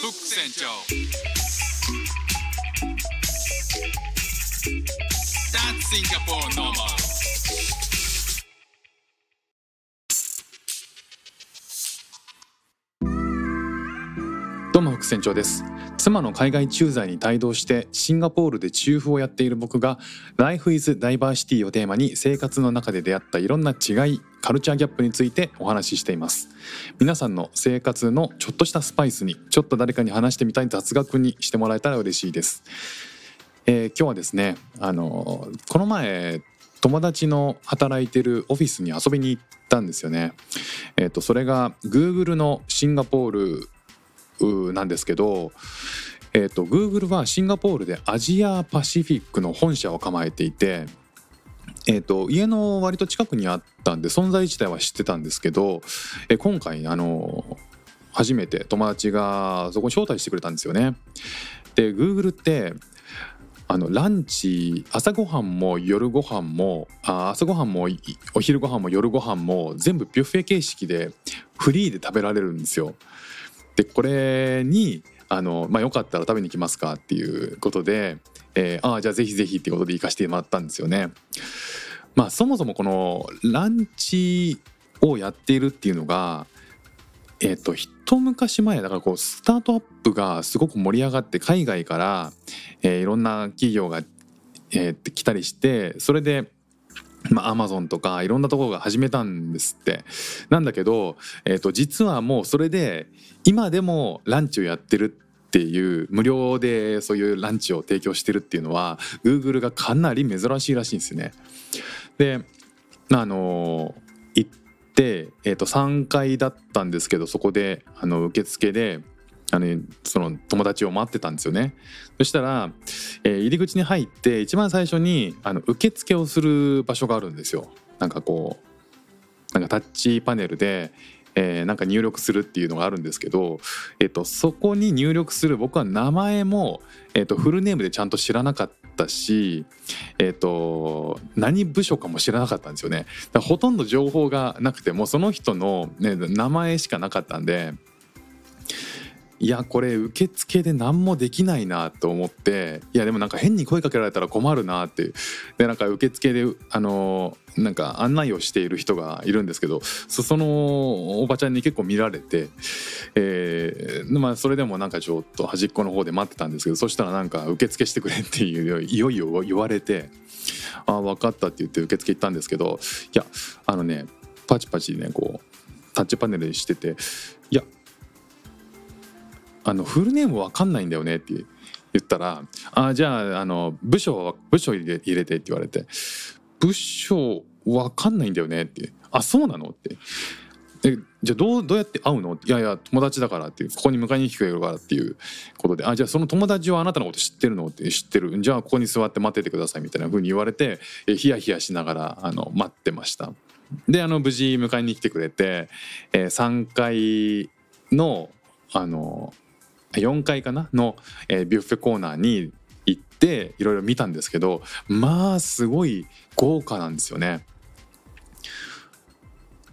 フック船長どうも副船長です妻の海外駐在に帯同してシンガポールでチューフをやっている僕が Life is Diversity をテーマに生活の中で出会ったいろんな違いカルチャーギャップについてお話ししています。皆さんの生活のちょっとしたスパイスにちょっと誰かに話してみたい雑学にしてもらえたら嬉しいです、えー今日はですねあのこの前友達の働いてるオフィスに遊びに行ったんですよね。えっ、とそれが Google のシンガポールなんですけど、えー、と Google はシンガポールでアジアパシフィックの本社を構えていて、えー、と家の割と近くにあったんで存在自体は知ってたんですけど、えー今回あの初めて友達がそこに招待してくれたんですよね。で Google ってあのランチ朝ごはんも夜ごはんもあ朝ごはんもお昼ごはんも夜ごはんも全部ビュッフェ形式でフリーで食べられるんですよ。でこれにあの、まあ、よかったら食べに来ますかっていうことで、えーああじゃあぜひぜひっていうことで行かせてもらったんですよね。まあそもそもこのランチをやっているっていうのがえっ、と一昔前だからこうスタートアップがすごく盛り上がって海外から、えーいろんな企業が、えー来たりしてそれでまあ、アマゾンとかいろんなところが始めたんですってなんだけど、えー、と実はもうそれで今でもランチをやってるっていう無料でそういうランチを提供してるっていうのは Google がかなり珍しいらしいんですよね。であの行って、えー、と3階だったんですけどそこであの受付であのその友達を待ってたんですよね。そしたら、えー入り口に入って一番最初にあの受付をする場所があるんですよ。なんかこうなんかタッチパネルで、えーなんか入力するっていうのがあるんですけど、えっとそこに入力する僕は名前も、えっとフルネームでちゃんと知らなかったし、えっと何部署かも知らなかったんですよね。ほとんど情報がなくてもその人の、ね、名前しかなかったんで。いやこれ受付で何もできないなと思っていやでもなんか変に声かけられたら困るなってでなんか受付であのなんか案内をしている人がいるんですけどそのおばちゃんに結構見られて、えーまあ、それでもなんかちょっと端っこの方で待ってたんですけどそしたらなんか受付してくれっていういよいよ言われて「ああ分かった」って言って受付行ったんですけどいやあのねパチパチねこうタッチパネルしててあのフルネームわかんないんだよねって言ったら「あじゃああの部署部署入れて」って言われて「部署わかんないんだよね」って「あそうなの?」って「えじゃあどうどうやって会うの?」いやいや友達だから」ってここに迎えに来てくれるからっていうことで「あじゃあその友達はあなたのこと知ってるの?」って「知ってるじゃあここに座って待っててください」みたいな風に言われてえヒヤヒヤしながらあの待ってました。であの無事迎えに来てくれて、えー3階のあの4階かな？の、えービュッフェコーナーに行っていろいろ見たんですけどまあすごい豪華なんですよね。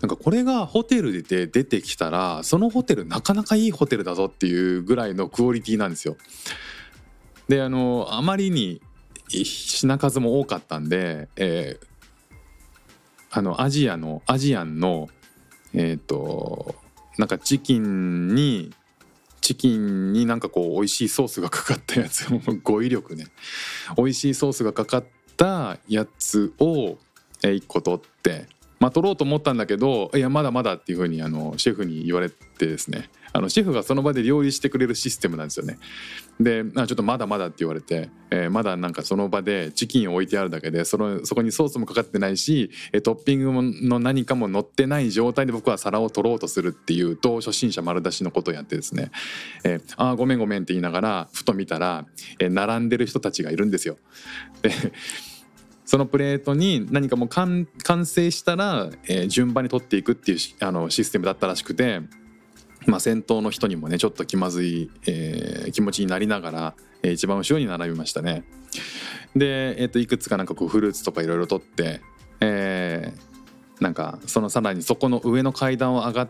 なんかこれがホテルで出てきたらそのホテルなかなかいいホテルだぞっていうぐらいのクオリティなんですよ。であのあまりに品数も多かったんで、えーあのアジアのアジアンのえっ、となんかチキンにチキンになんかこう美味しいソースがかかったやつもう語彙力ね美味しいソースがかかったやつを1個取ってまあ取ろうと思ったんだけどいやまだまだっていうふうにあのシェフに言われてですね。あのシェフがその場で料理してくれるシステムなんですよね。であちょっとまだまだって言われて、えーまだなんかその場でチキンを置いてあるだけでそのそこにソースもかかってないしトッピングの何かも乗ってない状態で僕は皿を取ろうとするっていうと初心者丸出しのことをやってですね「えーあーごめんごめん」って言いながらふと見たら、えー並んでる人たちがいるんですよ。でそのプレートに何かもう完成したら、えー順番に取っていくっていうあのシステムだったらしくて、まあ、先頭の人にもねちょっと気まずい、えー気持ちになりながら、えー一番後ろに並びましたね。で、えー、といくつかなんかこうフルーツとかいろいろ取って、えーなんかそのさらにそこの上の階段を上がっ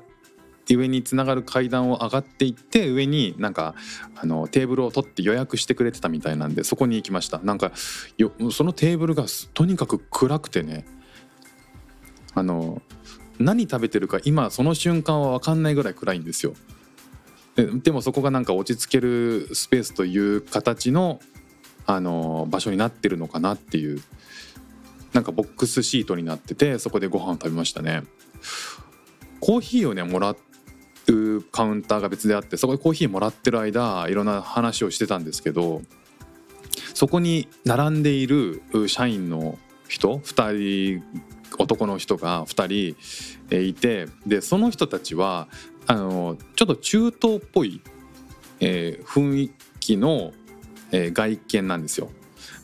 上につながる階段を上がっていって上になんかあのテーブルを取って予約してくれてたみたいなんでそこに行きましたなんかよそのテーブルがとにかく暗くてねあの何食べてるか今その瞬間は分かんないぐらい暗いんですよ。でもそこがなんか落ち着けるスペースという形のあの場所になってるのかなっていうなんかボックスシートになっててそこでご飯を食べましたね。コーヒーをねもらうカウンターが別であってそこでコーヒーもらってる間いろんな話をしてたんですけどそこに並んでいる社員の人2人男の人が2人いてでその人たちはあのちょっと中東っぽい、えー、雰囲気の、えー、外見なんですよ。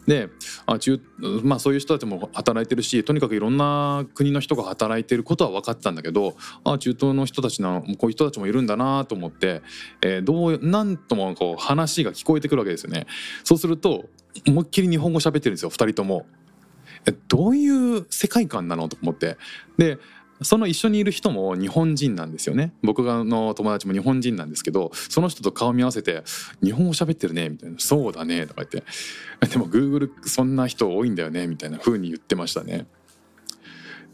であ中、まあ、そういう人たちも働いてるしとにかくいろんな国の人が働いてることは分かったんだけどあ中東の人たちなこういう人たちもいるんだなと思って、えー、どうなんともこう話が聞こえてくるわけですよね。そうすると思いっきり日本語喋ってるんですよ2人とも。えどういう世界観なのと思って。でその一緒にいる人も日本人なんですよね。僕の友達も日本人なんですけどその人と顔見合わせて「日本語喋ってるね」みたいな「そうだね」とか言って「でも Google そんな人多いんだよね」みたいな風に言ってましたね。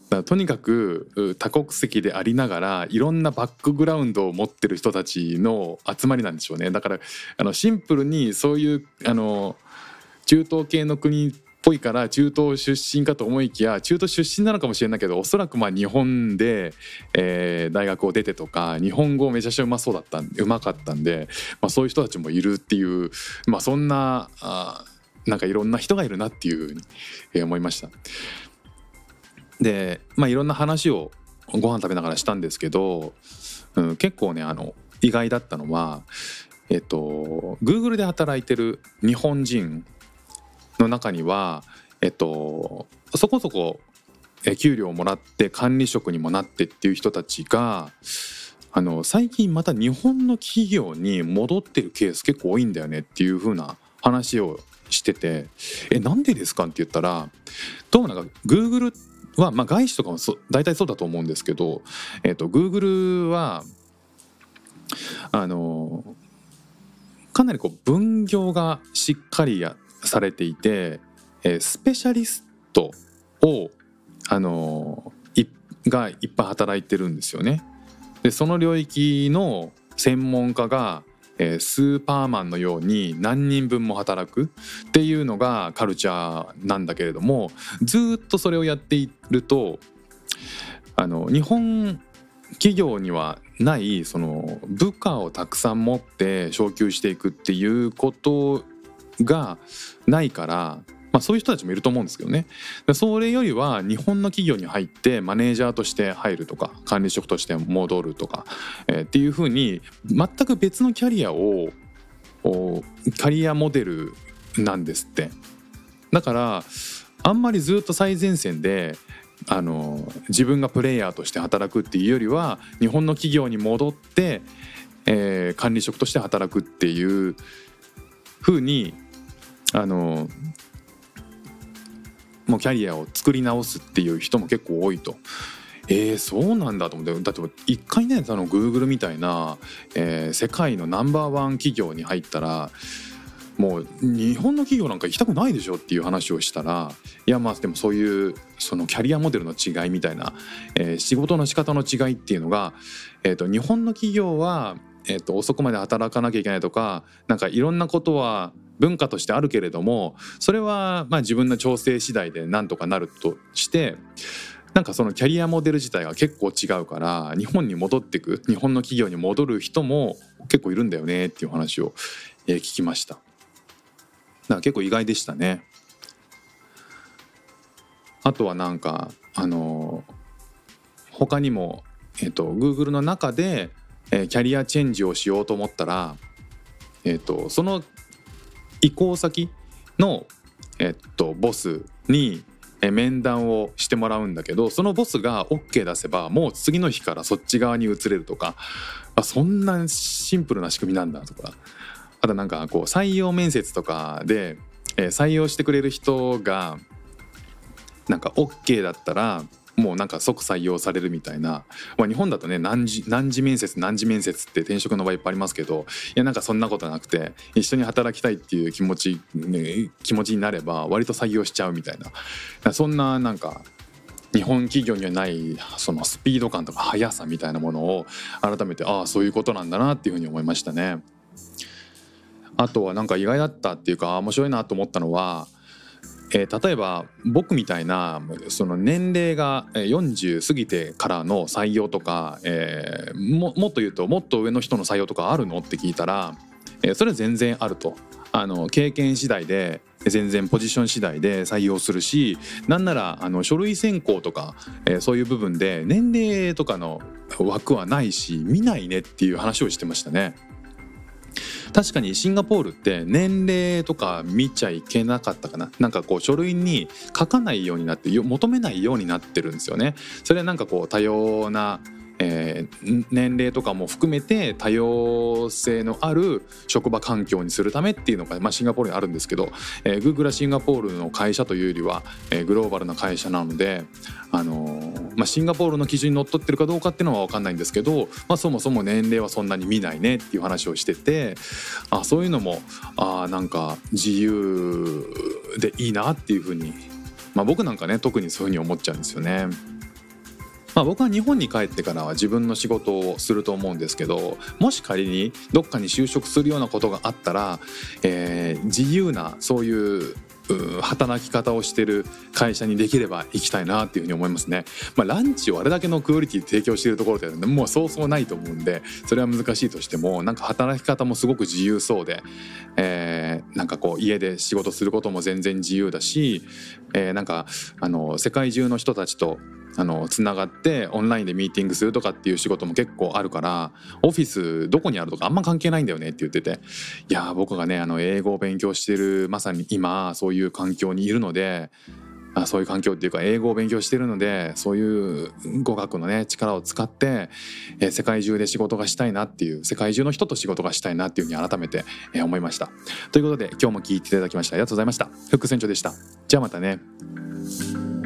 だからとにかく多国籍でありながらいろんなバックグラウンドを持ってる人たちの集まりなんでしょうね。だからあのシンプルにそういうあの中東系の国ぽいから中東出身かと思いきや中東出身なのかもしれないけどおそらくまあ日本で、えー、大学を出てとか日本語めちゃくちゃうまそうだったうまかったんで、まあ、そういう人たちもいるっていう、まあ、そんなあなんかいろんな人がいるなっていうふうに、えー、思いました。で、まあ、いろんな話をご飯食べながらしたんですけど、うん、結構ねあの意外だったのはえっと Google で働いてる日本人の中には、えっと、そこそこ給料をもらって管理職にもなってっていう人たちがあの最近また日本の企業に戻ってるケース結構多いんだよねっていう風な話をしてて「えなんでですか?」って言ったらどうもなんか Google は、まあ、外資とかもそ大体そうだと思うんですけど、えっと、Google はあのかなりこう分業がしっかりやされていて、えー、スペシャリストをあのー、がいっぱい働いてるんですよね。でその領域の専門家が、えー、スーパーマンのように何人分も働くっていうのがカルチャーなんだけれどもずっとそれをやっているとあの日本企業にはないその部下をたくさん持って昇給していくっていうことがないから、まあ、そういう人たちもいると思うんですけどね。それよりは日本の企業に入ってマネージャーとして入るとか管理職として戻るとか、えー、っていうふうに全く別のキャリアをキャリアモデルなんですって。だからあんまりずっと最前線であの自分がプレイヤーとして働くっていうよりは日本の企業に戻って、えー、管理職として働くっていうふうにあのもうキャリアを作り直すっていう人も結構多いと。えー、そうなんだと思ってだって一回ねその Google みたいな、えー、世界のナンバーワン企業に入ったらもう日本の企業なんか行きたくないでしょっていう話をしたらいやまあでもそういうそのキャリアモデルの違いみたいな、えー、仕事の仕方の違いっていうのが、えーと、日本の企業は、えーと遅くまで働かなきゃいけないとかなんかいろんなことは文化としてあるけれどもそれはまあ自分の調整次第でなんとかなるとしてなんかそのキャリアモデル自体が結構違うから日本に戻ってく日本の企業に戻る人も結構いるんだよねっていう話を聞きました。だか結構意外でしたね。あとはなんかあの他にも、えっと、Google の中で、えキャリアチェンジをしようと思ったら、えっと、その移行先の、えっと、ボスに面談をしてもらうんだけどそのボスが OK 出せばもう次の日からそっち側に移れるとかあそんなシンプルな仕組みなんだとか。あとなんかこう採用面接とかで、え、採用してくれる人がなんか OK だったらもうなんか即採用されるみたいな、まあ、日本だとね何時何時面接何時面接って転職の場合いっぱいありますけどいやなんかそんなことなくて一緒に働きたいっていう気持ち、ね、気持ちになれば割と採用しちゃうみたいなそんななんか日本企業にはないそのスピード感とか速さみたいなものを改めてああそういうことなんだなっていうふうに思いましたね。あとはなんか意外だったっていうか面白いなと思ったのはえー、例えば僕みたいなその年齢が40過ぎてからの採用とか、えー、ももっと言うともっと上の人の採用とかあるのって聞いたら、えー、それは全然あると。あの経験次第で全然ポジション次第で採用するしなんならあの書類選考とか、えー、そういう部分で年齢とかの枠はないし見ないねっていう話をしてましたね。確かにシンガポールって年齢とか見ちゃいけなかったかな。なんかこう書類に書かないようになって求めないようになってるんですよね。それはなんかこう多様なえー、年齢とかも含めて多様性のある職場環境にするためっていうのが、まあ、シンガポールにあるんですけど、えー、Google はシンガポールの会社というよりは、えー、グローバルな会社なので、あのー、まあ、シンガポールの基準にのっとってるかどうかっていうのは分かんないんですけど、まあ、そもそも年齢はそんなに見ないねっていう話をしててあそういうのもあなんか自由でいいなっていうふうに、まあ、僕なんかね特にそういうふうに思っちゃうんですよね。まあ、僕は日本に帰ってからは自分の仕事をすると思うんですけどもし仮にどっかに就職するようなことがあったら、えー、自由なそういう働き方をしてる会社にできれば行きたいなっていうふうに思いますね。まあ、ランチをあれだけのクオリティで提供しているところでもうそうそうないと思うんでそれは難しいとしてもなんか働き方もすごく自由そうで、えー、なんかこう家で仕事することも全然自由だし、えー、なんかあの世界中の人たちとあのつながってオンラインでミーティングするとかっていう仕事も結構あるからオフィスどこにあるとかあんま関係ないんだよねって言ってていや僕がねあの英語を勉強してるまさに今そういう環境にいるのであそういう環境っていうか英語を勉強してるのでそういう語学のね力を使って、えー、世界中で仕事がしたいなっていう世界中の人と仕事がしたいなっていうふうに改めて、えー、思いました。ということで今日も聞いていただきましてありがとうございました。フック船長でした。じゃあまたね。